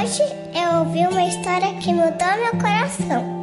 Hoje eu ouvi uma história que mudou meu coração.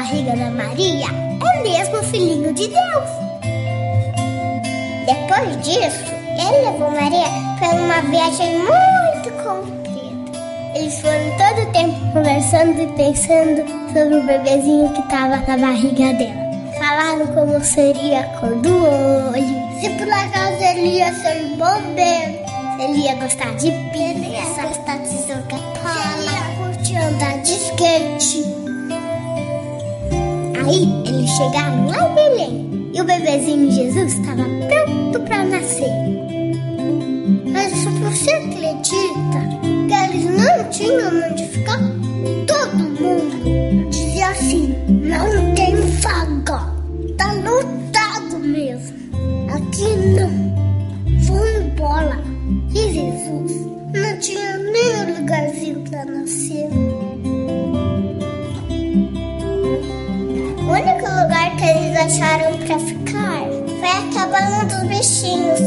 Barriga da Maria é mesmo o filhinho de Deus. Depois disso, ele levou Maria para uma viagem muito comprida. Eles foram todo o tempo conversando e pensando sobre o bebezinho que estava na barriga dela. Falaram como seria a cor do olho, se por acaso ele ia ser bombeiro, se ele ia gostar de pizza, se ele ia gostar de jogar bola, ia curtir andar de skate. Aí eles chegaram lá em Belém e o bebezinho Jesus estava pronto para nascer. Mas você acredita que eles não tinham onde ficar? Todo mundo dizia assim: não tem vaga, tá lotado mesmo. Aqui não, vão embora. E Jesus não tinha nem lugarzinho para nascer. Acharam pra ficar foi a cabana dos bichinhos.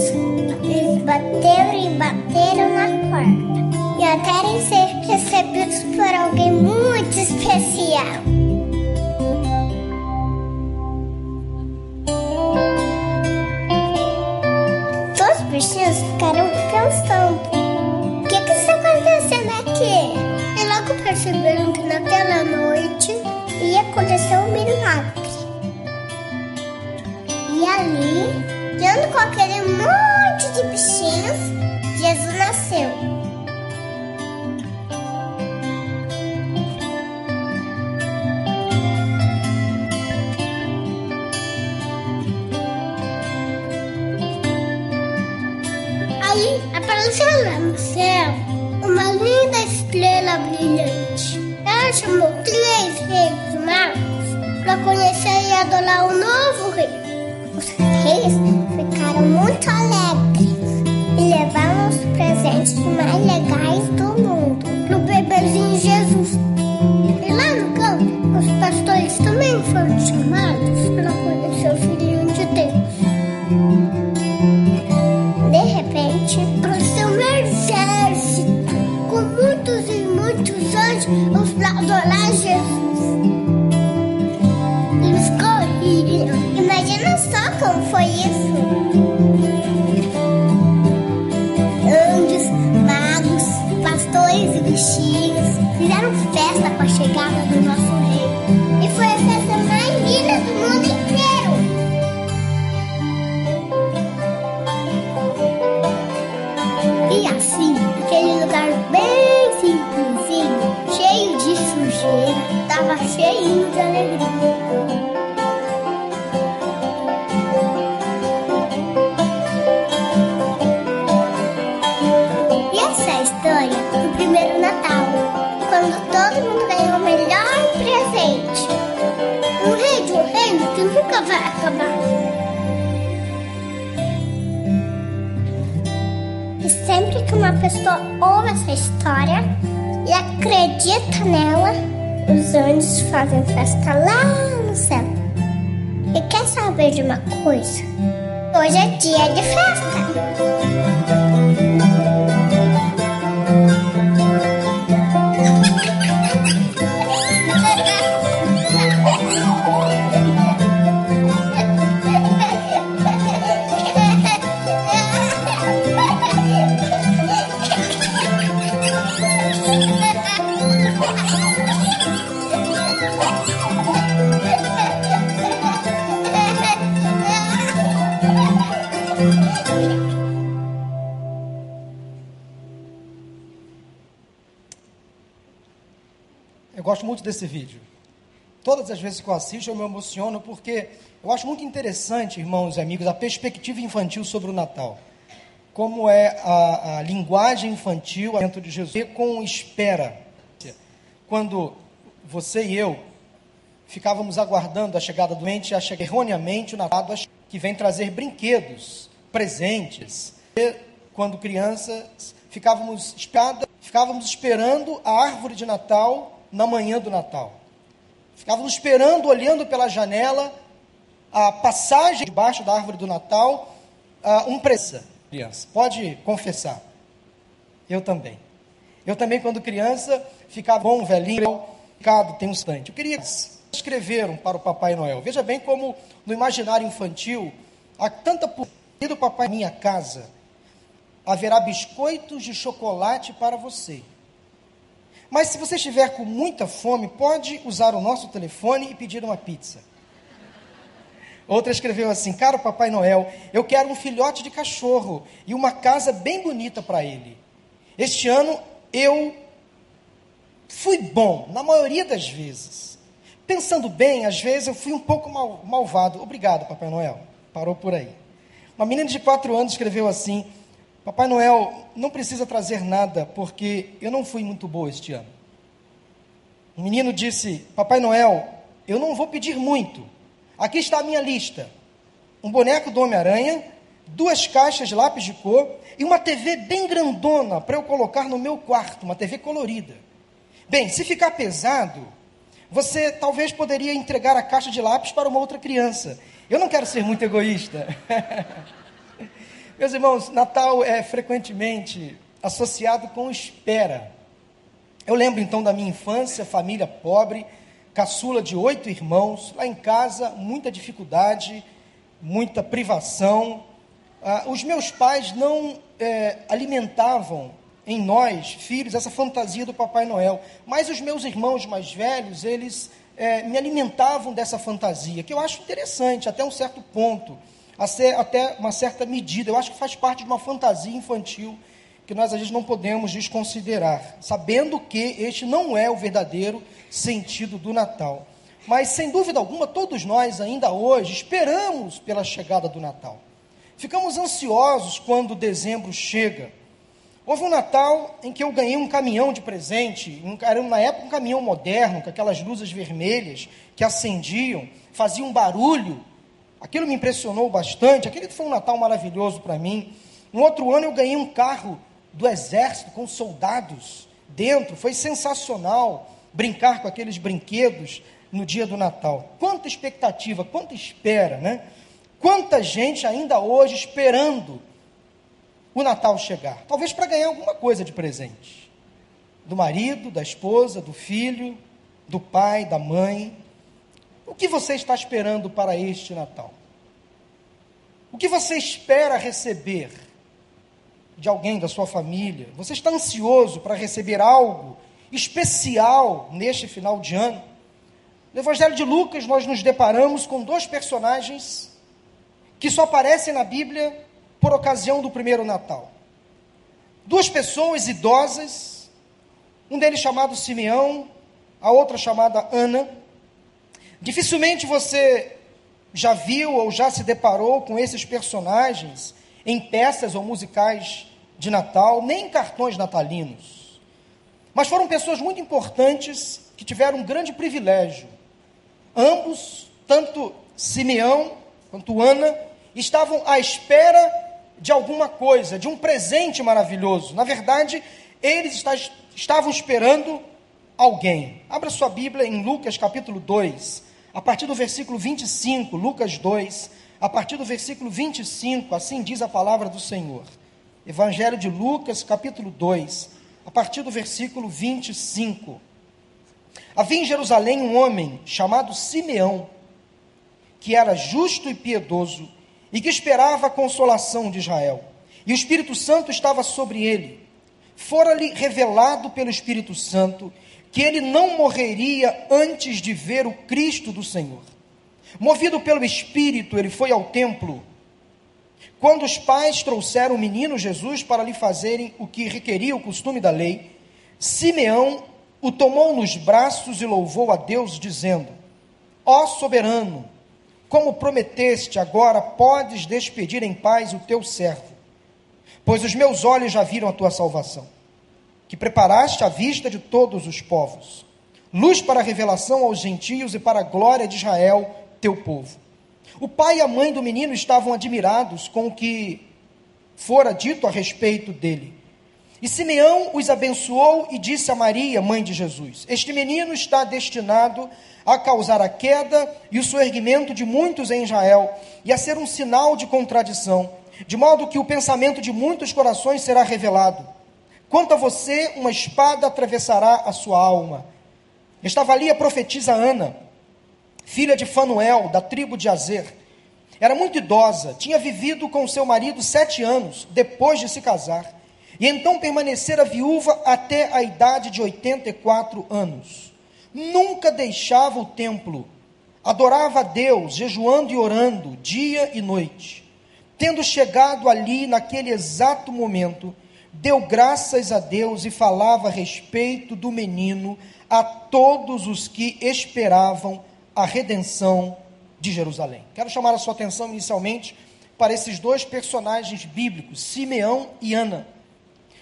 Eles bateram e bateram na porta. E até ser recebidos por alguém muito especial. Todos os bichinhos ficaram pensando: o que que está acontecendo aqui? E logo perceberam que naquela noite ia acontecer um milagre. Ali, junto com aquele monte de bichinhos, Jesus nasceu. E sempre que uma pessoa ouve essa história e acredita nela, os anjos fazem festa lá no céu. E quer saber de uma coisa? Hoje é dia de festa. Muito desse vídeo. Todas as vezes que eu assisto, eu me emociono porque eu acho muito interessante, irmãos e amigos, a perspectiva infantil sobre o Natal. Como é a, a linguagem infantil dentro de Jesus. E com espera. Quando você e eu ficávamos aguardando a chegada do ente, erroneamente o Natal que vem trazer brinquedos, presentes. E, quando crianças, ficávamos, ficávamos esperando a árvore de Natal na manhã do Natal. Ficávamos esperando, olhando pela janela, a passagem debaixo da árvore do Natal, uh, um pressa. Criança, pode confessar. Eu também. Eu também, quando criança, ficava bom, velhinho, ficado, tem um instante. Eu queria escreveram para o Papai Noel. Veja bem como no imaginário infantil há tanta do papai minha casa haverá biscoitos de chocolate para você. Mas se você estiver com muita fome, pode usar o nosso telefone e pedir uma pizza. Outra escreveu assim: Caro Papai Noel, eu quero um filhote de cachorro e uma casa bem bonita para ele. Este ano eu fui bom, na maioria das vezes. Pensando bem, às vezes eu fui um pouco mal, malvado. Obrigado, Papai Noel. Parou por aí. Uma menina de quatro anos escreveu assim: Papai Noel não precisa trazer nada, porque eu não fui muito boa este ano. Um menino disse: Papai Noel, eu não vou pedir muito. Aqui está a minha lista: um boneco do Homem-Aranha, duas caixas de lápis de cor e uma TV bem grandona para eu colocar no meu quarto, uma TV colorida. Bem, se ficar pesado, você talvez poderia entregar a caixa de lápis para uma outra criança. Eu não quero ser muito egoísta. Meus irmãos, Natal é frequentemente associado com espera. Eu lembro então da minha infância, família pobre, caçula de oito irmãos, lá em casa, muita dificuldade, muita privação. Ah, os meus pais não é, alimentavam em nós, filhos, essa fantasia do Papai Noel, mas os meus irmãos mais velhos, eles é, me alimentavam dessa fantasia, que eu acho interessante até um certo ponto até uma certa medida. Eu acho que faz parte de uma fantasia infantil que nós às vezes não podemos desconsiderar, sabendo que este não é o verdadeiro sentido do Natal. Mas, sem dúvida alguma, todos nós ainda hoje esperamos pela chegada do Natal. Ficamos ansiosos quando dezembro chega. Houve um Natal em que eu ganhei um caminhão de presente, era na época um caminhão moderno, com aquelas luzes vermelhas que acendiam, faziam um barulho Aquilo me impressionou bastante. Aquele foi um Natal maravilhoso para mim. Um outro ano eu ganhei um carro do exército com soldados dentro. Foi sensacional brincar com aqueles brinquedos no dia do Natal. Quanta expectativa, quanta espera, né? Quanta gente ainda hoje esperando o Natal chegar. Talvez para ganhar alguma coisa de presente. Do marido, da esposa, do filho, do pai, da mãe. O que você está esperando para este Natal? O que você espera receber de alguém da sua família? Você está ansioso para receber algo especial neste final de ano? No Evangelho de Lucas, nós nos deparamos com dois personagens que só aparecem na Bíblia por ocasião do primeiro Natal. Duas pessoas idosas, um deles chamado Simeão, a outra chamada Ana Dificilmente você já viu ou já se deparou com esses personagens em peças ou musicais de Natal, nem em cartões natalinos. Mas foram pessoas muito importantes que tiveram um grande privilégio. Ambos, tanto Simeão quanto Ana, estavam à espera de alguma coisa, de um presente maravilhoso. Na verdade, eles estavam esperando alguém. Abra sua Bíblia em Lucas capítulo 2 a partir do versículo 25, Lucas 2, a partir do versículo 25, assim diz a palavra do Senhor. Evangelho de Lucas, capítulo 2, a partir do versículo 25. Havia em Jerusalém um homem chamado Simeão, que era justo e piedoso e que esperava a consolação de Israel. E o Espírito Santo estava sobre ele. Fora-lhe revelado pelo Espírito Santo que ele não morreria antes de ver o Cristo do Senhor. Movido pelo Espírito, ele foi ao templo. Quando os pais trouxeram o menino Jesus para lhe fazerem o que requeria o costume da lei, Simeão o tomou nos braços e louvou a Deus, dizendo: Ó soberano, como prometeste, agora podes despedir em paz o teu servo, pois os meus olhos já viram a tua salvação, que preparaste à vista de todos os povos, luz para a revelação aos gentios e para a glória de Israel, teu povo. O pai e a mãe do menino estavam admirados com o que fora dito a respeito dele. E Simeão os abençoou e disse a Maria, mãe de Jesus: Este menino está destinado a causar a queda e o soerguimento de muitos em Israel, e a ser um sinal de contradição, de modo que o pensamento de muitos corações será revelado. Quanto a você, uma espada atravessará a sua alma. Estava ali a profetisa Ana, filha de Fanuel, da tribo de Azer. Era muito idosa, tinha vivido com seu marido sete anos depois de se casar, e então permanecera viúva até a idade de 84 anos nunca deixava o templo, adorava a Deus, jejuando e orando, dia e noite. Tendo chegado ali naquele exato momento, deu graças a Deus e falava a respeito do menino a todos os que esperavam a redenção de Jerusalém. Quero chamar a sua atenção inicialmente para esses dois personagens bíblicos, Simeão e Ana.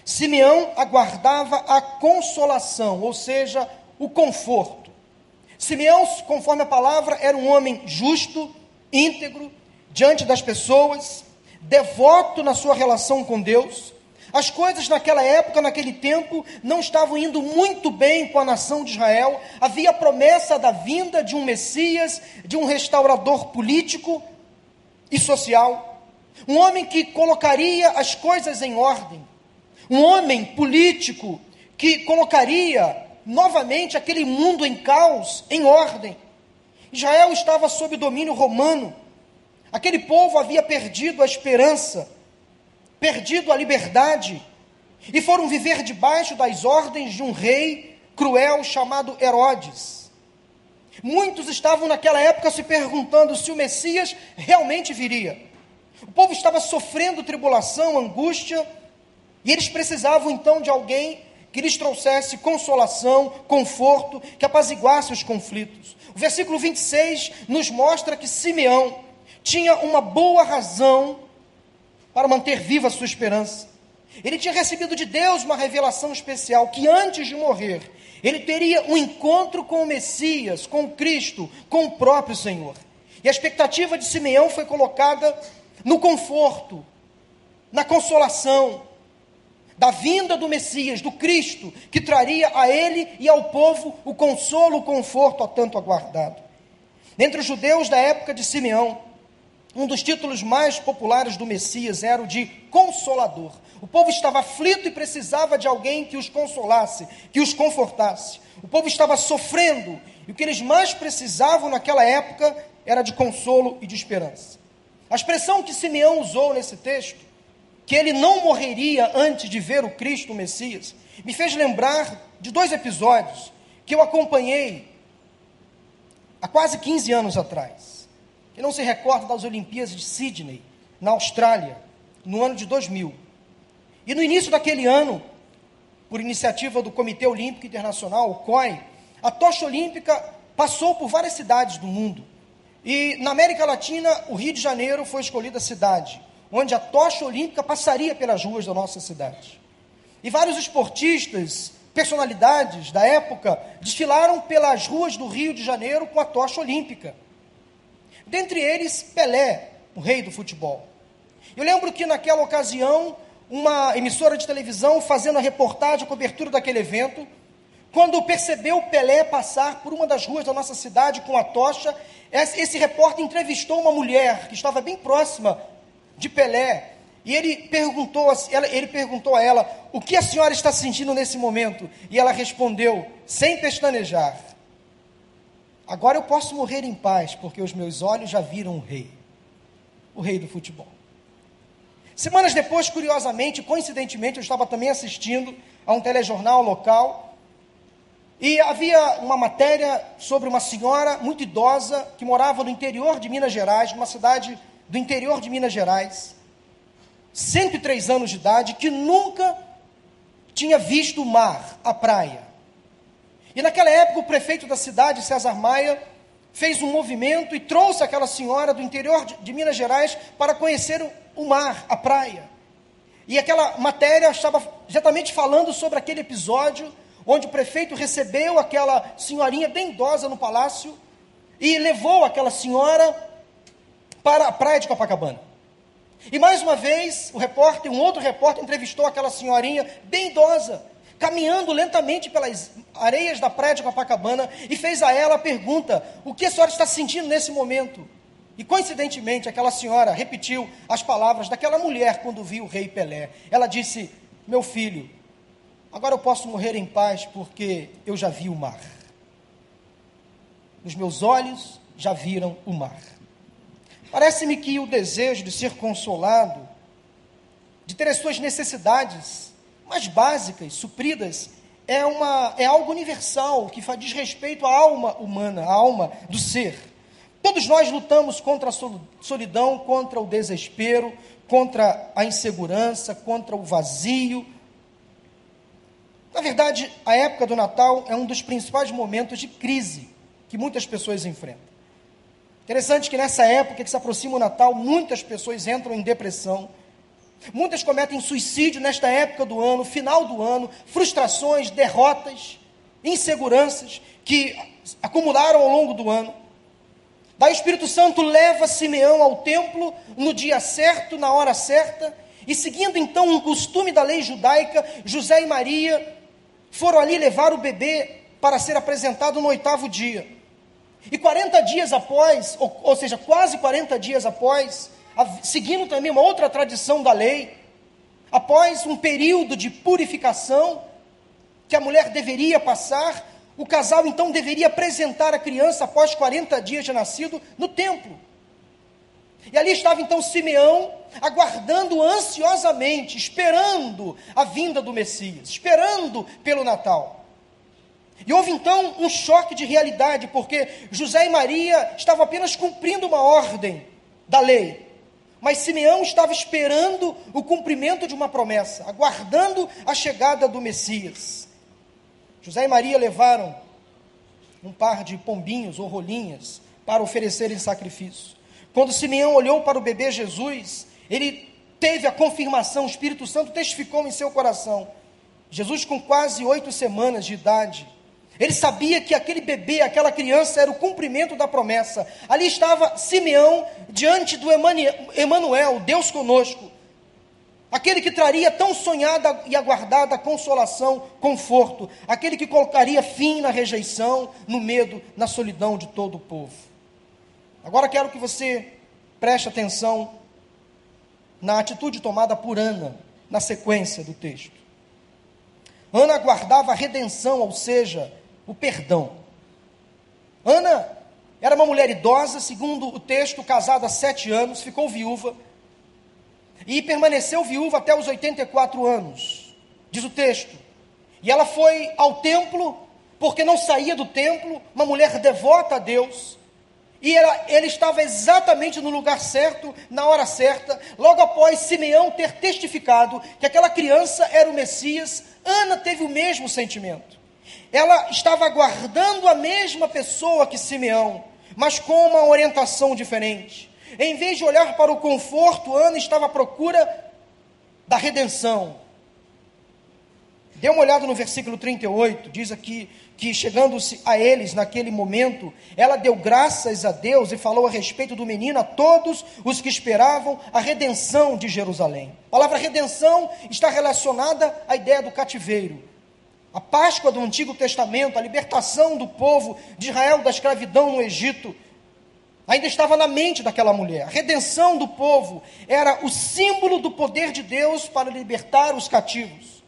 Simeão aguardava a consolação, ou seja, o conforto. Simeão, conforme a palavra, era um homem justo, íntegro, diante das pessoas, devoto na sua relação com Deus. As coisas naquela época, naquele tempo, não estavam indo muito bem com a nação de Israel. Havia a promessa da vinda de um Messias, de um restaurador político e social. Um homem que colocaria as coisas em ordem. Um homem político que colocaria novamente aquele mundo em caos, em ordem. Israel estava sob domínio romano. Aquele povo havia perdido a esperança, perdido a liberdade, e foram viver debaixo das ordens de um rei cruel chamado Herodes. Muitos estavam naquela época se perguntando se o Messias realmente viria. O povo estava sofrendo tribulação, angústia, e eles precisavam então de alguém que lhes trouxesse consolação, conforto, que apaziguasse os conflitos. O versículo 26 nos mostra que Simeão tinha uma boa razão para manter viva a sua esperança. Ele tinha recebido de Deus uma revelação especial que antes de morrer, ele teria um encontro com o Messias, com Cristo, com o próprio Senhor. E a expectativa de Simeão foi colocada no conforto, na consolação, da vinda do Messias, do Cristo, que traria a ele e ao povo o consolo, o conforto a tanto aguardado. Entre os judeus da época de Simeão, um dos títulos mais populares do Messias era o de consolador. O povo estava aflito e precisava de alguém que os consolasse, que os confortasse. O povo estava sofrendo e o que eles mais precisavam naquela época era de consolo e de esperança. A expressão que Simeão usou nesse texto que ele não morreria antes de ver o Cristo o Messias, me fez lembrar de dois episódios que eu acompanhei há quase 15 anos atrás. Quem não se recorda das Olimpíadas de Sydney, na Austrália, no ano de 2000. E no início daquele ano, por iniciativa do Comitê Olímpico Internacional, o COI, a tocha olímpica passou por várias cidades do mundo. E na América Latina, o Rio de Janeiro foi escolhida a cidade onde a tocha olímpica passaria pelas ruas da nossa cidade. E vários esportistas, personalidades da época, desfilaram pelas ruas do Rio de Janeiro com a tocha olímpica. Dentre eles, Pelé, o rei do futebol. Eu lembro que naquela ocasião, uma emissora de televisão fazendo a reportagem, a cobertura daquele evento, quando percebeu Pelé passar por uma das ruas da nossa cidade com a tocha, esse repórter entrevistou uma mulher que estava bem próxima de Pelé. E ele perguntou, ele perguntou a ela: O que a senhora está sentindo nesse momento? E ela respondeu, sem pestanejar: Agora eu posso morrer em paz, porque os meus olhos já viram o rei, o rei do futebol. Semanas depois, curiosamente, coincidentemente, eu estava também assistindo a um telejornal local. E havia uma matéria sobre uma senhora muito idosa que morava no interior de Minas Gerais, numa cidade do interior de Minas Gerais, 103 anos de idade, que nunca tinha visto o mar, a praia. E naquela época o prefeito da cidade, César Maia, fez um movimento e trouxe aquela senhora do interior de, Minas Gerais para conhecer o, o mar, a praia. E aquela matéria estava exatamente falando sobre aquele episódio onde o prefeito recebeu aquela senhorinha bem idosa no palácio e levou aquela senhora para a praia de Copacabana. E mais uma vez, o repórter, um outro repórter, entrevistou aquela senhorinha bem idosa, caminhando lentamente pelas areias da praia de Copacabana e fez a ela a pergunta: o que a senhora está sentindo nesse momento? E coincidentemente, aquela senhora repetiu as palavras daquela mulher quando viu o rei Pelé. Ela disse: Meu filho, Agora eu posso morrer em paz porque eu já vi o mar. Os meus olhos já viram o mar. Parece-me que o desejo de ser consolado, de ter as suas necessidades mais básicas supridas, é, uma, é algo universal que faz, diz respeito à alma humana, à alma do ser. Todos nós lutamos contra a solidão, contra o desespero, contra a insegurança, contra o vazio, na verdade, a época do Natal é um dos principais momentos de crise que muitas pessoas enfrentam. Interessante que nessa época que se aproxima o Natal, muitas pessoas entram em depressão. Muitas cometem suicídio nesta época do ano, final do ano, frustrações, derrotas, inseguranças que acumularam ao longo do ano. Daí o Espírito Santo leva Simeão ao templo no dia certo, na hora certa, e seguindo então um costume da lei judaica, José e Maria foram ali levar o bebê para ser apresentado no oitavo dia. E 40 dias após, ou, ou seja, quase 40 dias após, seguindo também uma outra tradição da lei, após um período de purificação que a mulher deveria passar, o casal então deveria apresentar a criança após 40 dias de nascido no templo. E ali estava então Simeão, aguardando ansiosamente, esperando a vinda do Messias, esperando pelo Natal. E houve então um choque de realidade, porque José e Maria estavam apenas cumprindo uma ordem da lei, mas Simeão estava esperando o cumprimento de uma promessa, aguardando a chegada do Messias. José e Maria levaram um par de pombinhos ou rolinhas para oferecerem sacrifício. Quando Simeão olhou para o bebê Jesus, ele teve a confirmação, o Espírito Santo testificou em seu coração. Jesus, com quase oito semanas de idade, ele sabia que aquele bebê, aquela criança, era o cumprimento da promessa. Ali estava Simeão diante do Emanuel, Deus conosco. Aquele que traria tão sonhada e aguardada consolação, conforto. Aquele que colocaria fim na rejeição, no medo, na solidão de todo o povo. Agora quero que você preste atenção na atitude tomada por Ana, na sequência do texto. Ana aguardava a redenção, ou seja, o perdão. Ana era uma mulher idosa, segundo o texto, casada há sete anos, ficou viúva e permaneceu viúva até os 84 anos, diz o texto. E ela foi ao templo, porque não saía do templo, uma mulher devota a Deus, e ela, ele estava exatamente no lugar certo, na hora certa, logo após Simeão ter testificado que aquela criança era o Messias, Ana teve o mesmo sentimento. Ela estava aguardando a mesma pessoa que Simeão, mas com uma orientação diferente. Em vez de olhar para o conforto, Ana estava à procura da redenção. Dê uma olhada no versículo 38, diz aqui que chegando-se a eles naquele momento, ela deu graças a Deus e falou a respeito do menino a todos os que esperavam a redenção de Jerusalém. A palavra redenção está relacionada à ideia do cativeiro. A Páscoa do Antigo Testamento, a libertação do povo de Israel da escravidão no Egito, ainda estava na mente daquela mulher. A redenção do povo era o símbolo do poder de Deus para libertar os cativos.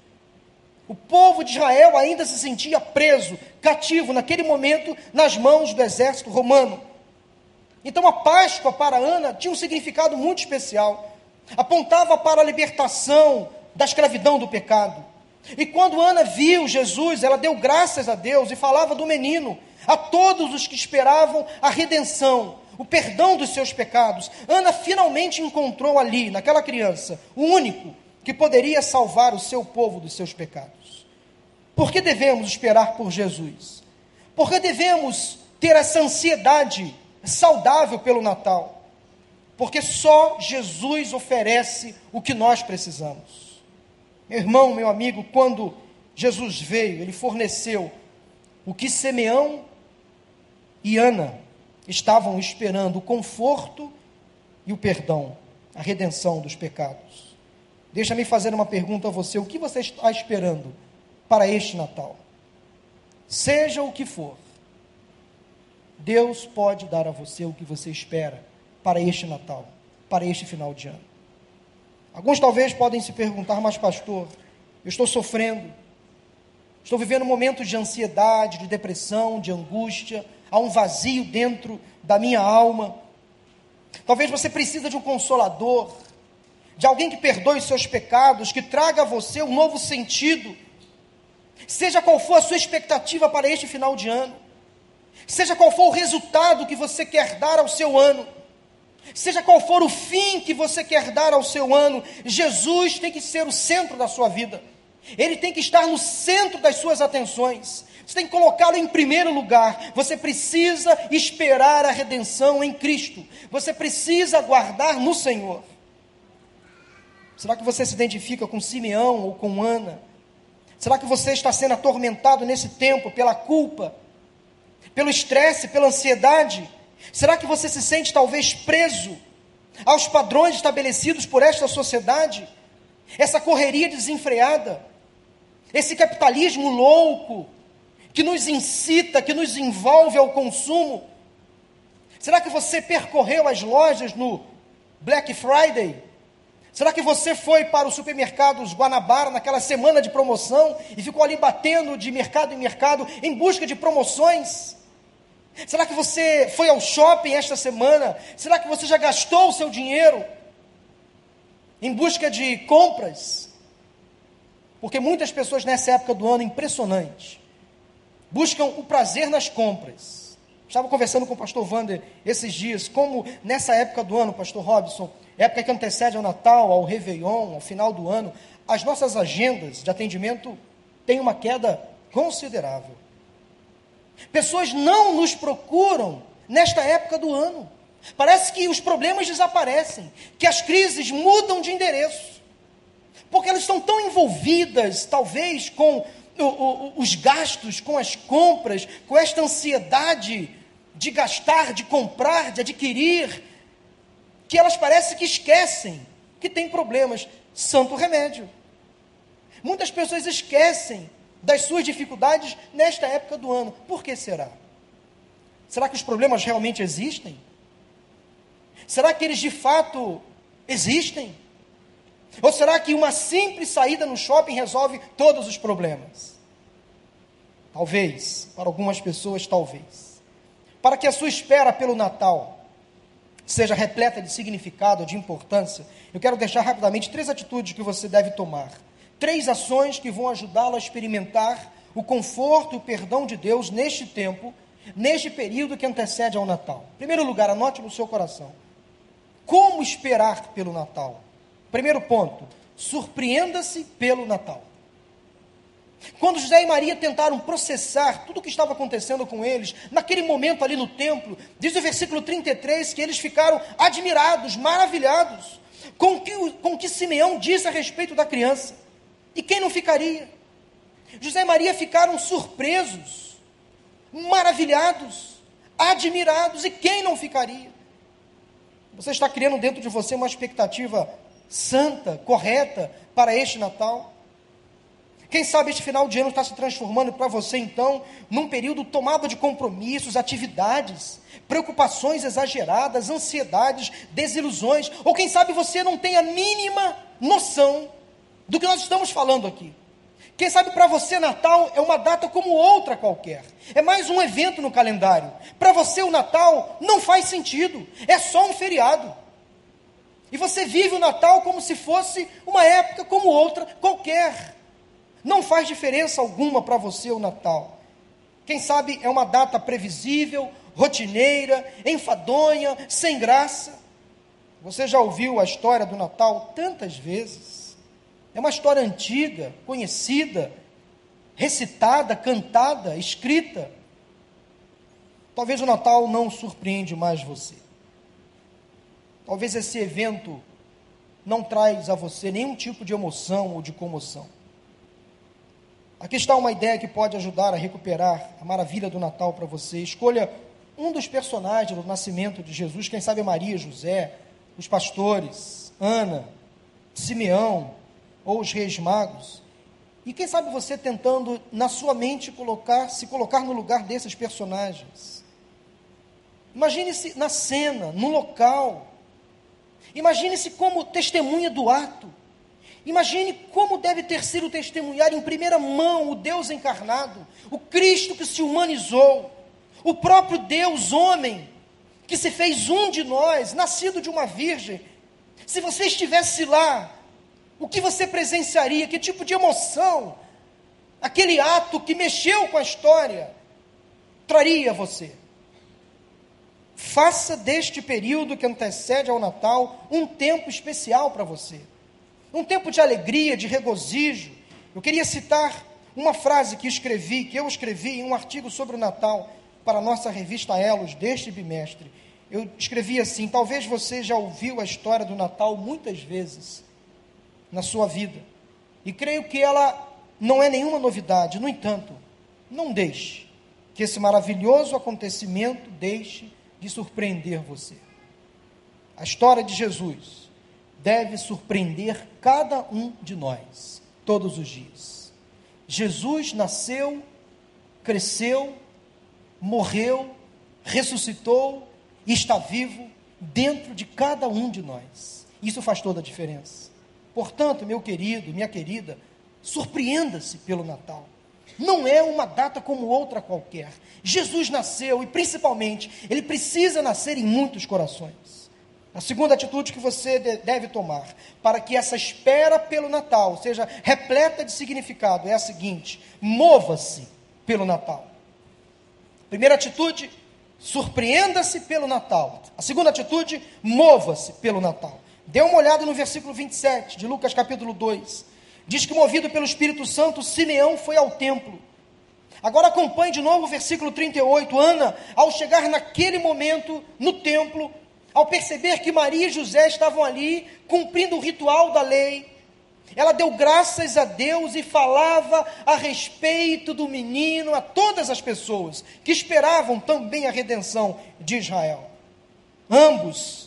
O povo de Israel ainda se sentia preso, cativo, naquele momento, nas mãos do exército romano. Então a Páscoa para Ana tinha um significado muito especial. Apontava para a libertação da escravidão do pecado. E quando Ana viu Jesus, ela deu graças a Deus e falava do menino a todos os que esperavam a redenção, o perdão dos seus pecados. Ana finalmente encontrou ali, naquela criança, o único que poderia salvar o seu povo dos seus pecados. Por que devemos esperar por Jesus? Por que devemos ter essa ansiedade saudável pelo Natal? Porque só Jesus oferece o que nós precisamos. Irmão, meu amigo, quando Jesus veio, ele forneceu o que Simeão e Ana estavam esperando: o conforto e o perdão, a redenção dos pecados. Deixa-me fazer uma pergunta a você: o que você está esperando para este Natal? Seja o que for, Deus pode dar a você o que você espera para este Natal, para este final de ano. Alguns talvez podem se perguntar, mas pastor, eu estou sofrendo, estou vivendo momentos de ansiedade, de depressão, de angústia, há um vazio dentro da minha alma. Talvez você precise de um consolador, de alguém que perdoe os seus pecados, que traga a você um novo sentido. Seja qual for a sua expectativa para este final de ano, seja qual for o resultado que você quer dar ao seu ano, seja qual for o fim que você quer dar ao seu ano, Jesus tem que ser o centro da sua vida, ele tem que estar no centro das suas atenções. Você tem que colocá-lo em primeiro lugar. Você precisa esperar a redenção em Cristo. Você precisa guardar no Senhor. Será que você se identifica com Simeão ou com Ana? Será que você está sendo atormentado nesse tempo pela culpa, pelo estresse, pela ansiedade? Será que você se sente talvez preso aos padrões estabelecidos por esta sociedade? Essa correria desenfreada, esse capitalismo louco que nos incita, que nos envolve ao consumo? Será que você percorreu as lojas no Black Friday? Será que você foi para os supermercados Guanabara naquela semana de promoção e ficou ali batendo de mercado em mercado em busca de promoções? Será que você foi ao shopping esta semana? Será que você já gastou o seu dinheiro em busca de compras? Porque muitas pessoas nessa época do ano impressionante buscam o prazer nas compras. Estava conversando com o pastor Wander esses dias, como nessa época do ano, pastor Robson, época que antecede ao Natal, ao Réveillon, ao final do ano, as nossas agendas de atendimento têm uma queda considerável. Pessoas não nos procuram nesta época do ano. Parece que os problemas desaparecem, que as crises mudam de endereço, porque elas estão tão envolvidas, talvez, com o, o, os gastos, com as compras, com esta ansiedade de gastar, de comprar, de adquirir, que elas parecem que esquecem que tem problemas. Santo remédio. Muitas pessoas esquecem das suas dificuldades nesta época do ano. Por que será? Será que os problemas realmente existem? Será que eles de fato existem? Ou será que uma simples saída no shopping resolve todos os problemas? Talvez, para algumas pessoas, talvez. Para que a sua espera pelo Natal seja repleta de significado, de importância, eu quero deixar rapidamente três atitudes que você deve tomar. Três ações que vão ajudá-lo a experimentar o conforto e o perdão de Deus neste tempo, neste período que antecede ao Natal. Em primeiro lugar, anote no seu coração. Como esperar pelo Natal? Primeiro ponto, surpreenda-se pelo Natal. Quando José e Maria tentaram processar tudo o que estava acontecendo com eles, naquele momento ali no templo, diz o versículo 33 que eles ficaram admirados, maravilhados com que, o, com que Simeão disse a respeito da criança. E quem não ficaria? José e Maria ficaram surpresos, maravilhados, admirados, e quem não ficaria? Você está criando dentro de você uma expectativa santa, correta para este Natal? Quem sabe este final de ano está se transformando para você, então, num período tomado de compromissos, atividades, preocupações exageradas, ansiedades, desilusões, ou quem sabe você não tem a mínima noção do que nós estamos falando aqui. Quem sabe para você Natal é uma data como outra qualquer. É mais um evento no calendário. Para você o Natal não faz sentido. É só um feriado. E você vive o Natal como se fosse uma época como outra qualquer. Não faz diferença alguma para você o Natal. Quem sabe é uma data previsível, rotineira, enfadonha, sem graça. Você já ouviu a história do Natal tantas vezes. É uma história antiga, conhecida, recitada, cantada, escrita. Talvez o Natal não surpreende mais você. Talvez esse evento não traz a você nenhum tipo de emoção ou de comoção. Aqui está uma ideia que pode ajudar a recuperar a maravilha do Natal para você. Escolha um dos personagens do nascimento de Jesus, quem sabe Maria, José, os pastores, Ana, Simeão ou os reis magos. E quem sabe você tentando na sua mente colocar, se colocar no lugar desses personagens. Imagine-se na cena, no local. Imagine-se como testemunha do ato. Imagine como deve ter sido testemunhar em primeira mão o Deus encarnado, o Cristo que se humanizou, o próprio Deus homem, que se fez um de nós, nascido de uma virgem. Se você estivesse lá, o que você presenciaria? Que tipo de emoção aquele ato que mexeu com a história traria a você? Faça deste período que antecede ao Natal um tempo especial para você um tempo de alegria, de regozijo. Eu queria citar uma frase que escrevi, que eu escrevi em um artigo sobre o Natal para a nossa revista Elos deste bimestre. Eu escrevi assim: talvez você já ouviu a história do Natal muitas vezes na sua vida, e creio que ela não é nenhuma novidade. No entanto, não deixe que esse maravilhoso acontecimento deixe de surpreender você. A história de Jesus deve surpreender cada um de nós, todos os dias. Jesus nasceu, cresceu, morreu, ressuscitou e está vivo dentro de cada um de nós. Isso faz toda a diferença. Portanto, meu querido, minha querida, surpreenda-se pelo Natal. Não é uma data como outra qualquer. Jesus nasceu e, principalmente, ele precisa nascer em muitos corações. A segunda atitude que você deve tomar para que essa espera pelo Natal seja repleta de significado é a seguinte: mova-se pelo Natal. Primeira atitude, surpreenda-se pelo Natal. A segunda atitude, mova-se pelo Natal. Dê uma olhada no versículo 27 de Lucas capítulo 2. Diz que, movido pelo Espírito Santo, Simeão foi ao templo. Agora acompanhe de novo o versículo 38. Ana, ao chegar naquele momento no templo, ao perceber que Maria e José estavam ali cumprindo o ritual da lei, ela deu graças a Deus e falava a respeito do menino a todas as pessoas que esperavam também a redenção de Israel. Ambos,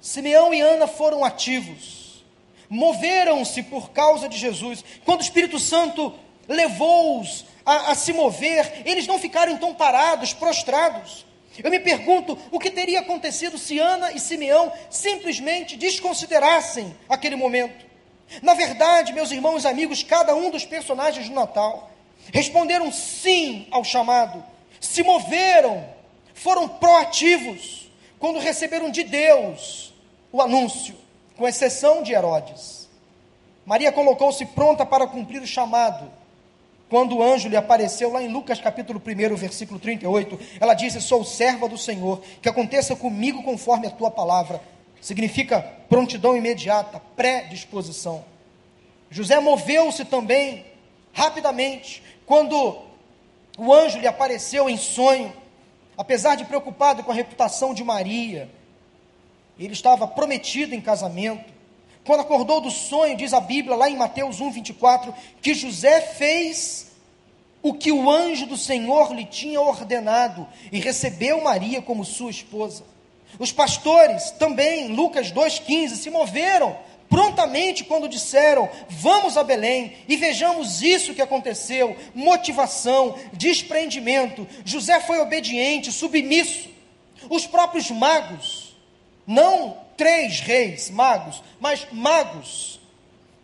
Simeão e Ana, foram ativos, moveram-se por causa de Jesus. Quando o Espírito Santo levou-os a, a se mover, eles não ficaram então parados, prostrados. Eu me pergunto o que teria acontecido se Ana e Simeão simplesmente desconsiderassem aquele momento. Na verdade, meus irmãos e amigos, cada um dos personagens do Natal responderam sim ao chamado, se moveram, foram proativos quando receberam de Deus o anúncio, com exceção de Herodes. Maria colocou-se pronta para cumprir o chamado quando o anjo lhe apareceu lá em Lucas capítulo 1, versículo 38, ela disse: Sou serva do Senhor, que aconteça comigo conforme a tua palavra. Significa prontidão imediata, predisposição. José moveu-se também rapidamente quando o anjo lhe apareceu em sonho, apesar de preocupado com a reputação de Maria. Ele estava prometido em casamento. Quando acordou do sonho, diz a Bíblia, lá em Mateus 1, 24, que José fez o que o anjo do Senhor lhe tinha ordenado e recebeu Maria como sua esposa. Os pastores também, Lucas 2,15, se moveram prontamente quando disseram: Vamos a Belém e vejamos isso que aconteceu. Motivação, desprendimento. José foi obediente, submisso. Os próprios magos, não três reis magos, mas magos,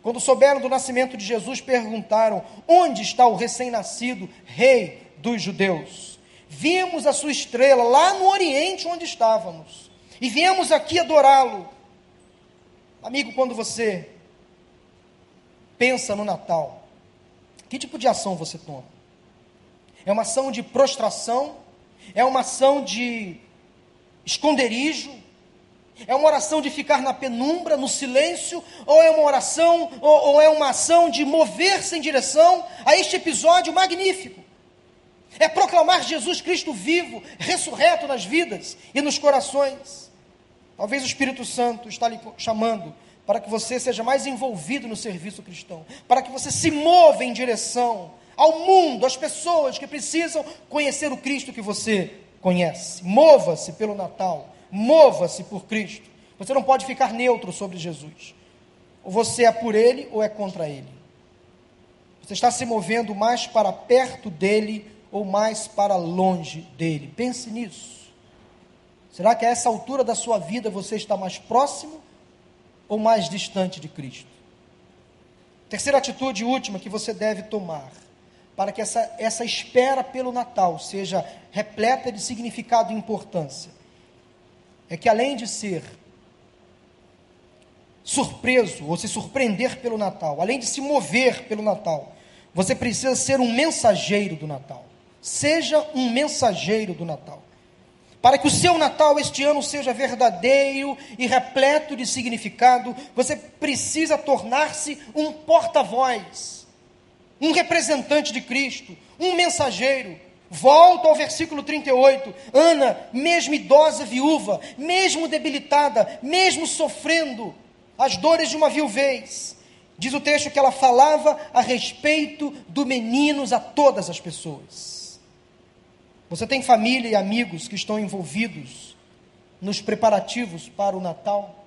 quando souberam do nascimento de Jesus, perguntaram: Onde está o recém-nascido rei dos judeus? Vimos a sua estrela lá no Oriente onde estávamos, e viemos aqui adorá-lo. Amigo, quando você pensa no Natal, Que tipo de ação você toma? É uma ação de prostração? É uma ação de esconderijo? É uma oração de ficar na penumbra, no silêncio? Ou é uma oração, ou, ou é uma ação de mover-se em direção a este episódio magnífico? É proclamar Jesus Cristo vivo, ressurreto nas vidas e nos corações. Talvez o Espírito Santo está lhe chamando para que você seja mais envolvido no serviço cristão, para que você se mova em direção ao mundo, às pessoas que precisam conhecer o Cristo que você conhece. Mova-se pelo Natal, mova-se por Cristo. Você não pode ficar neutro sobre Jesus. Ou você é por ele ou é contra ele. Você está se movendo mais para perto dele ou mais para longe dele. Pense nisso. Será que a essa altura da sua vida você está mais próximo ou mais distante de Cristo? Terceira atitude última que você deve tomar para que essa, essa espera pelo Natal seja repleta de significado e importância é que além de ser surpreso ou se surpreender pelo Natal, além de se mover pelo Natal, você precisa ser um mensageiro do Natal. Seja um mensageiro do Natal. Para que o seu Natal este ano seja verdadeiro e repleto de significado, você precisa tornar-se um porta-voz, um representante de Cristo, um mensageiro. Volto ao versículo 38. Ana, mesmo idosa viúva, mesmo debilitada, mesmo sofrendo as dores de uma viuvez, diz o texto que ela falava a respeito do meninos a todas as pessoas. Você tem família e amigos que estão envolvidos nos preparativos para o Natal?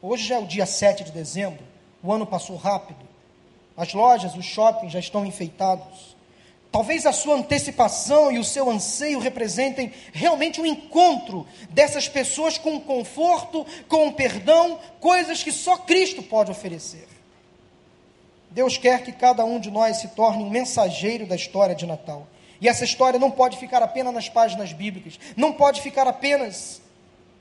Hoje já é o dia 7 de dezembro, o ano passou rápido. As lojas, os shoppings já estão enfeitados. Talvez a sua antecipação e o seu anseio representem realmente um encontro dessas pessoas com conforto, com perdão, coisas que só Cristo pode oferecer. Deus quer que cada um de nós se torne um mensageiro da história de Natal. E essa história não pode ficar apenas nas páginas bíblicas, não pode ficar apenas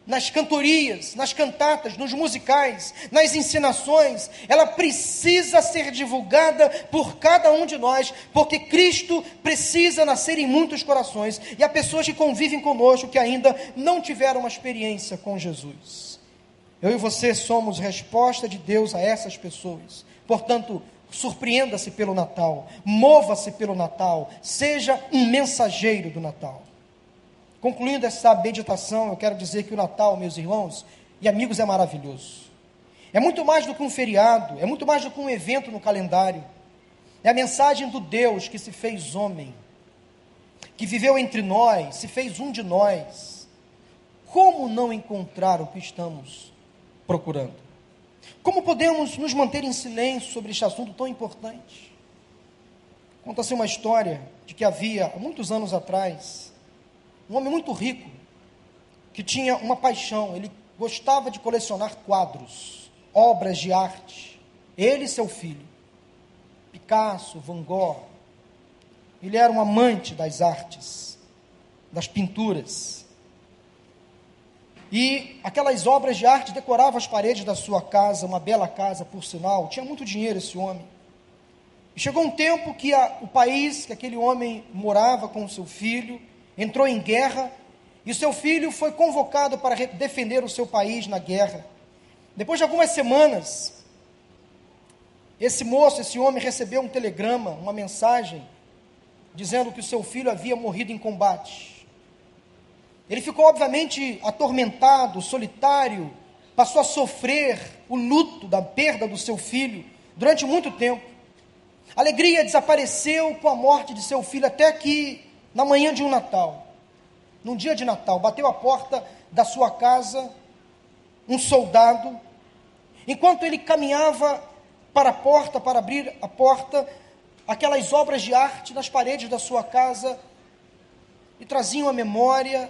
nas cantorias, nas cantatas, nos musicais, nas ensinações, ela precisa ser divulgada por cada um de nós, porque Cristo precisa nascer em muitos corações e há pessoas que convivem conosco que ainda não tiveram uma experiência com Jesus. Eu e você somos resposta de Deus a essas pessoas. Portanto, surpreenda-se pelo Natal, mova-se pelo Natal, seja um mensageiro do Natal. Concluindo essa meditação, eu quero dizer que o Natal, meus irmãos e amigos, é maravilhoso. É muito mais do que um feriado, é muito mais do que um evento no calendário. É a mensagem do Deus que se fez homem, que viveu entre nós, se fez um de nós. Como não encontrar o que estamos procurando? Como podemos nos manter em silêncio sobre este assunto tão importante? Conta-se uma história de que havia, há muitos anos atrás, um homem muito rico, que tinha uma paixão, ele gostava de colecionar quadros, obras de arte. Ele e seu filho, Picasso, Van Gogh. Ele era um amante das artes, das pinturas. E aquelas obras de arte decoravam as paredes da sua casa, uma bela casa, por sinal. Tinha muito dinheiro esse homem. E chegou um tempo que a, o país que aquele homem morava com seu filho entrou em guerra e o seu filho foi convocado para defender o seu país na guerra. Depois de algumas semanas, esse moço, esse homem, recebeu um telegrama, uma mensagem, dizendo que o seu filho havia morrido em combate. Ele ficou, obviamente, atormentado, solitário, passou a sofrer o luto da perda do seu filho durante muito tempo. A alegria desapareceu com a morte de seu filho, até que, na manhã de um Natal, num dia de Natal, bateu a porta da sua casa um soldado. Enquanto ele caminhava para a porta, para abrir a porta, aquelas obras de arte nas paredes da sua casa e traziam à memória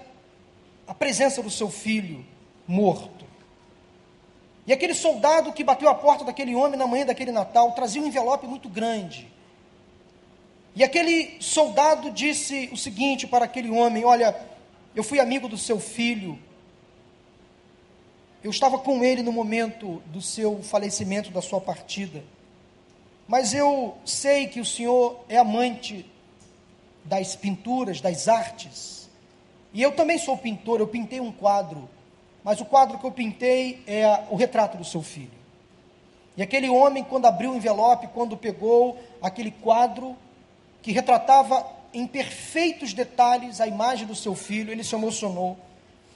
a presença do seu filho morto. E aquele soldado que bateu a porta daquele homem na manhã daquele Natal trazia um envelope muito grande. E aquele soldado disse o seguinte para aquele homem: Olha, eu fui amigo do seu filho. Eu estava com ele no momento do seu falecimento, da sua partida. mas eu sei que o senhor é amante das pinturas, das artes. E eu também sou pintor, eu pintei um quadro, mas o quadro que eu pintei é o retrato do seu filho. E aquele homem, quando abriu o envelope, quando pegou aquele quadro que retratava em perfeitos detalhes a imagem do seu filho, ele se emocionou.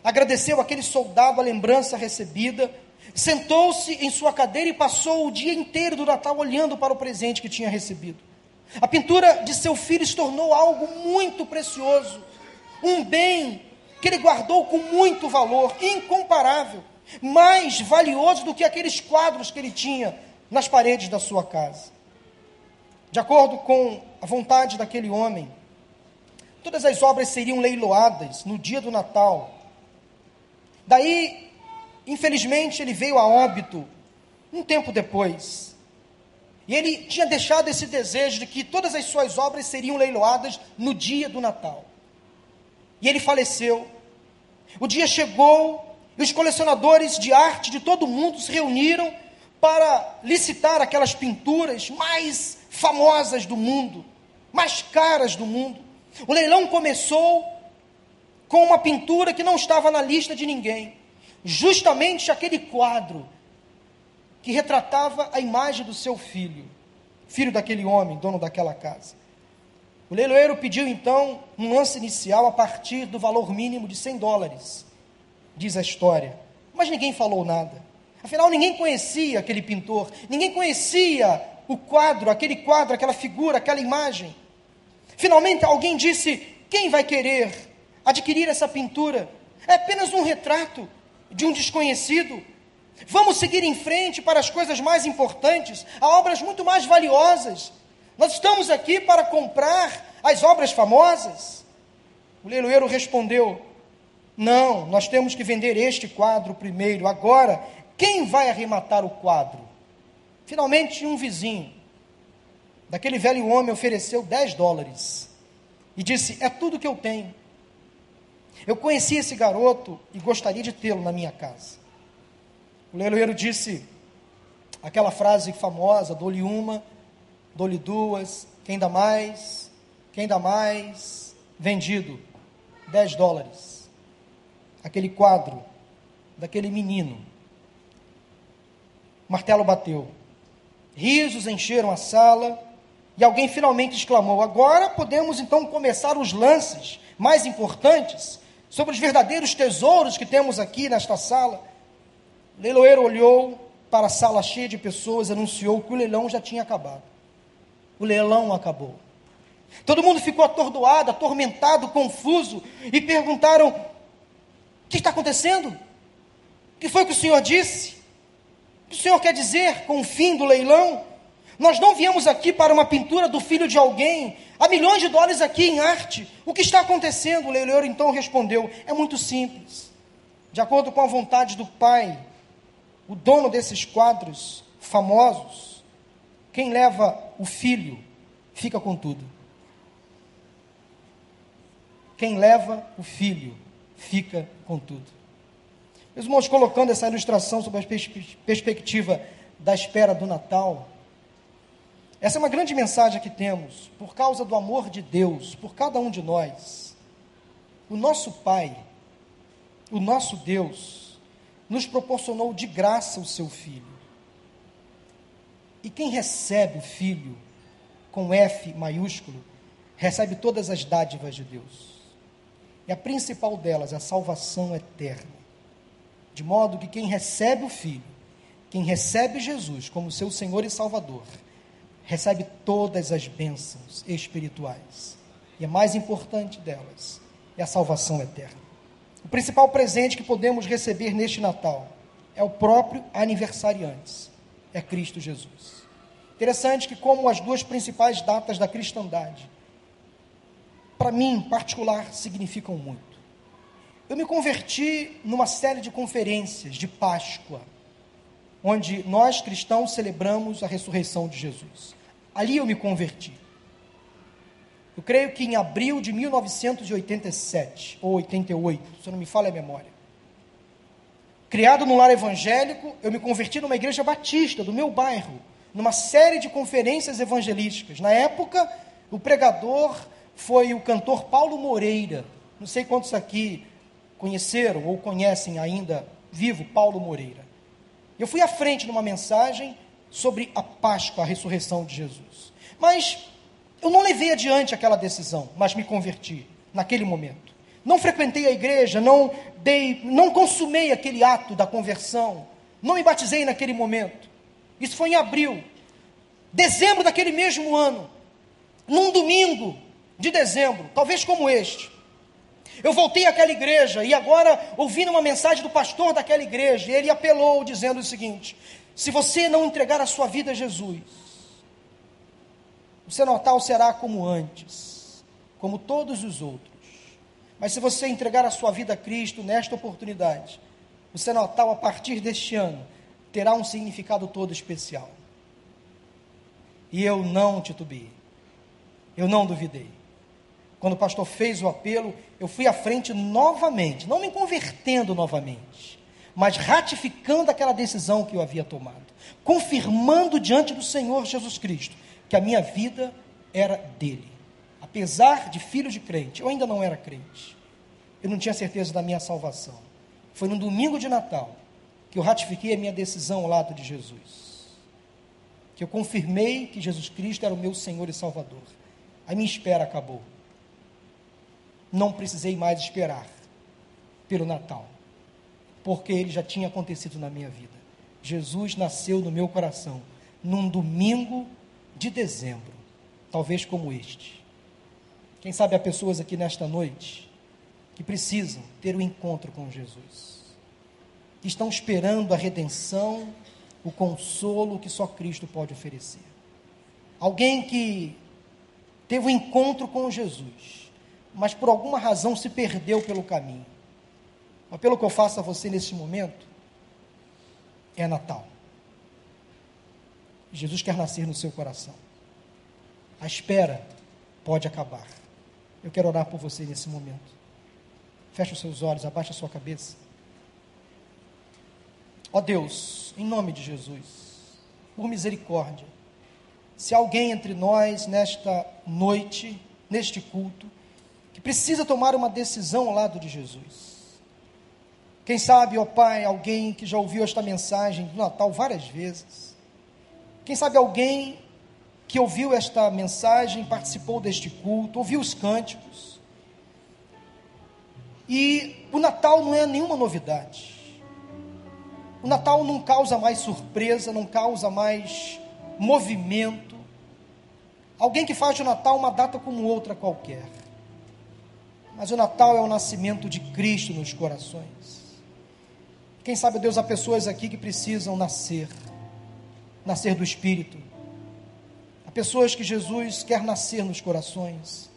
Agradeceu aquele soldado a lembrança recebida, sentou-se em sua cadeira e passou o dia inteiro do Natal olhando para o presente que tinha recebido. A pintura de seu filho se tornou algo muito precioso, um bem que ele guardou com muito valor, incomparável, mais valioso do que aqueles quadros que ele tinha nas paredes da sua casa. De acordo com a vontade daquele homem, todas as obras seriam leiloadas no dia do Natal. Daí, infelizmente, ele veio a óbito um tempo depois. E ele tinha deixado esse desejo de que todas as suas obras seriam leiloadas no dia do Natal. E ele faleceu. O dia chegou e os colecionadores de arte de todo o mundo se reuniram para licitar aquelas pinturas mais famosas do mundo, mais caras do mundo. O leilão começou com uma pintura que não estava na lista de ninguém, justamente aquele quadro que retratava a imagem do seu filho, filho daquele homem, dono daquela casa. O leiloeiro pediu então um lance inicial a partir do valor mínimo de 100 dólares, diz a história. Mas ninguém falou nada. Afinal, ninguém conhecia aquele pintor, ninguém conhecia o quadro, aquele quadro, aquela figura, aquela imagem. Finalmente, alguém disse: quem vai querer adquirir essa pintura? É apenas um retrato de um desconhecido. Vamos seguir em frente para as coisas mais importantes, a obras muito mais valiosas. Nós estamos aqui para comprar as obras famosas. O leiloeiro respondeu: Não, nós temos que vender este quadro primeiro. Agora, quem vai arrematar o quadro? Finalmente, um vizinho daquele velho homem ofereceu 10 dólares e disse: É tudo que eu tenho. Eu conheci esse garoto e gostaria de tê-lo na minha casa. O leiloeiro disse aquela frase famosa: dou-lhe uma, dou-lhe duas, quem dá mais, quem dá mais, vendido, 10 dólares. Aquele quadro daquele menino. Martelo bateu. Risos encheram a sala e alguém finalmente exclamou: Agora podemos então começar os lances mais importantes sobre os verdadeiros tesouros que temos aqui nesta sala. O leiloeiro olhou para a sala cheia de pessoas e anunciou que o leilão já tinha acabado. O leilão acabou. Todo mundo ficou atordoado, atormentado, confuso e perguntaram: O que está acontecendo? O que foi que o senhor disse? O senhor quer dizer com o fim do leilão? Nós não viemos aqui para uma pintura do filho de alguém. Há milhões de dólares aqui em arte. O que está acontecendo? O leiloeiro então respondeu: É muito simples. De acordo com a vontade do Pai, o dono desses quadros famosos, quem leva o filho, fica com tudo. Quem leva o filho, fica com tudo. Meus irmãos, colocando essa ilustração sobre a perspectiva da espera do Natal, essa é uma grande mensagem que temos, por causa do amor de Deus, por cada um de nós. O nosso Pai, o nosso Deus, nos proporcionou de graça o seu Filho. E quem recebe o Filho, com F maiúsculo, recebe todas as dádivas de Deus. E a principal delas é a salvação eterna. De modo que quem recebe o Filho, quem recebe Jesus como seu Senhor e Salvador, recebe todas as bênçãos espirituais. E a mais importante delas é a salvação eterna. O principal presente que podemos receber neste Natal é o próprio aniversariante, é Cristo Jesus. Interessante que, como as duas principais datas da cristandade, para mim, em particular, significam muito. Eu me converti numa série de conferências de Páscoa, onde nós cristãos celebramos a ressurreição de Jesus. Ali eu me converti. Eu creio que em abril de 1987 ou 88, se não me falha a memória. Criado num lar evangélico, eu me converti numa igreja batista do meu bairro, numa série de conferências evangelísticas. Na época, o pregador foi o cantor Paulo Moreira. Não sei quantos aqui conheceram ou conhecem ainda vivo Paulo Moreira. Eu fui à frente numa mensagem sobre a Páscoa, a ressurreição de Jesus. Mas eu não levei adiante aquela decisão, mas me converti naquele momento. Não frequentei a igreja, não dei, não consumei aquele ato da conversão, não me batizei naquele momento. Isso foi em abril. Dezembro daquele mesmo ano, num domingo de dezembro, talvez como este. Eu voltei àquela igreja e agora ouvindo uma mensagem do pastor daquela igreja, ele apelou dizendo o seguinte: se você não entregar a sua vida a Jesus, o seu Natal será como antes, como todos os outros. Mas se você entregar a sua vida a Cristo nesta oportunidade, o seu Natal a partir deste ano terá um significado todo especial. E eu não titubeei. Eu não duvidei. Quando o pastor fez o apelo, eu fui à frente novamente, não me convertendo novamente, mas ratificando aquela decisão que eu havia tomado, confirmando diante do Senhor Jesus Cristo que a minha vida era dele. Apesar de filho de crente, eu ainda não era crente. Eu não tinha certeza da minha salvação. Foi no domingo de Natal que eu ratifiquei a minha decisão ao lado de Jesus. Que eu confirmei que Jesus Cristo era o meu Senhor e Salvador. A minha espera acabou. Não precisei mais esperar pelo Natal, porque ele já tinha acontecido na minha vida. Jesus nasceu no meu coração num domingo de dezembro, talvez como este. Quem sabe há pessoas aqui nesta noite que precisam ter um encontro com Jesus, que estão esperando a redenção, o consolo que só Cristo pode oferecer. Alguém que teve um encontro com Jesus, mas por alguma razão se perdeu pelo caminho. O apelo que eu faço a você nesse momento é Natal. Jesus quer nascer no seu coração. A espera pode acabar. Eu quero orar por você nesse momento. Feche os seus olhos, abaixe a sua cabeça. Ó Deus, em nome de Jesus, por misericórdia, se alguém entre nós nesta noite, neste culto, que precisa tomar uma decisão ao lado de Jesus. Quem sabe, ó Pai, alguém que já ouviu esta mensagem do Natal várias vezes. Quem sabe alguém que ouviu esta mensagem, participou deste culto, ouviu os cânticos. E o Natal não é nenhuma novidade. O Natal não causa mais surpresa, não causa mais movimento Alguém que faz o Natal uma data como outra qualquer. Mas o Natal é o nascimento de Cristo nos corações. Quem sabe, Deus, há pessoas aqui que precisam nascer, nascer do Espírito. Há pessoas que Jesus quer nascer nos corações.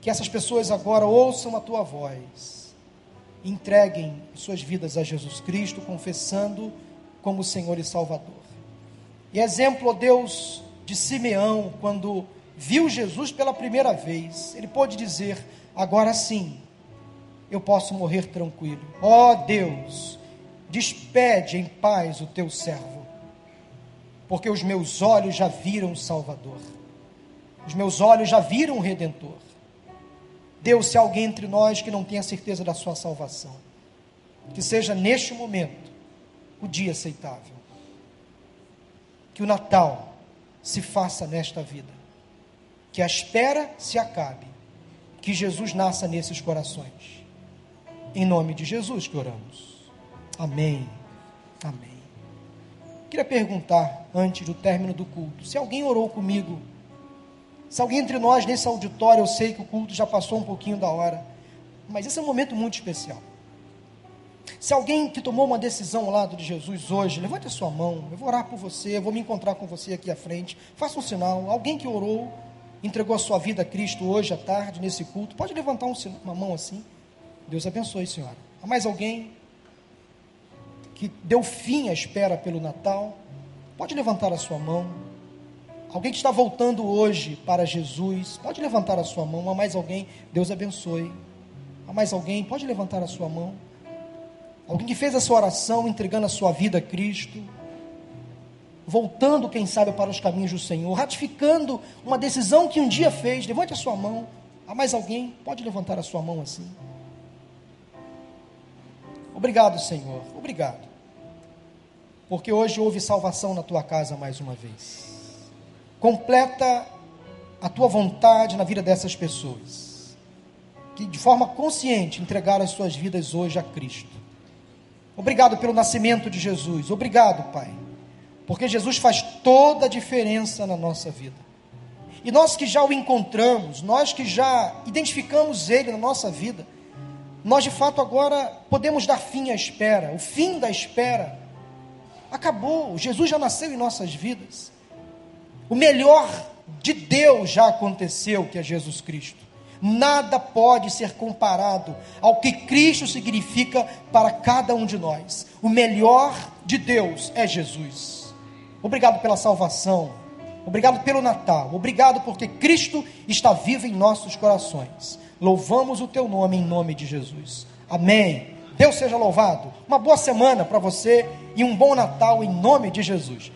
Que essas pessoas agora ouçam a tua voz, entreguem suas vidas a Jesus Cristo, confessando como Senhor e Salvador. E exemplo, ó Deus, de Simeão, quando viu Jesus pela primeira vez, ele pôde dizer: agora sim, eu posso morrer tranquilo. Ó oh, Deus, despede em paz o teu servo, porque os meus olhos já viram o Salvador, os meus olhos já viram o Redentor. Deus, se alguém entre nós que não tenha certeza da sua salvação, que seja neste momento o dia aceitável, que o Natal se faça nesta vida. Que a espera se acabe. Que Jesus nasça nesses corações. Em nome de Jesus que oramos. Amém. Amém. Queria perguntar, antes do término do culto, se alguém orou comigo. Se alguém entre nós nesse auditório, eu sei que o culto já passou um pouquinho da hora, mas esse é um momento muito especial. Se alguém que tomou uma decisão ao lado de Jesus hoje, levante a sua mão, eu vou orar por você, eu vou me encontrar com você aqui à frente. Faça um sinal. Alguém que orou, entregou a sua vida a Cristo hoje à tarde, nesse culto, pode levantar um, uma mão assim. Deus abençoe, senhora. Há mais alguém que deu fim à espera pelo Natal? Pode levantar a sua mão. Alguém que está voltando hoje para Jesus, pode levantar a sua mão. Há mais alguém? Deus abençoe. Há mais alguém? Pode levantar a sua mão. Alguém que fez essa oração entregando a sua vida a Cristo. Voltando, quem sabe, para os caminhos do Senhor, ratificando uma decisão que um dia fez. Levante a sua mão. Há mais alguém? Pode levantar a sua mão assim. Obrigado, Senhor. Obrigado. Porque hoje houve salvação na tua casa mais uma vez. Completa a tua vontade na vida dessas pessoas. Que de forma consciente entregaram as suas vidas hoje a Cristo. Obrigado pelo nascimento de Jesus. Obrigado, Pai. Porque Jesus faz toda a diferença na nossa vida. E nós que já o encontramos, nós que já identificamos ele na nossa vida, nós de fato agora podemos dar fim à espera, o fim da espera. Acabou, Jesus já nasceu em nossas vidas. O melhor de Deus já aconteceu, que é Jesus Cristo. Nada pode ser comparado ao que Cristo significa para cada um de nós. O melhor de Deus é Jesus. Obrigado pela salvação. Obrigado pelo Natal. Obrigado porque Cristo está vivo em nossos corações. Louvamos o teu nome em nome de Jesus. Amém. Deus seja louvado. Uma boa semana para você e um bom Natal em nome de Jesus.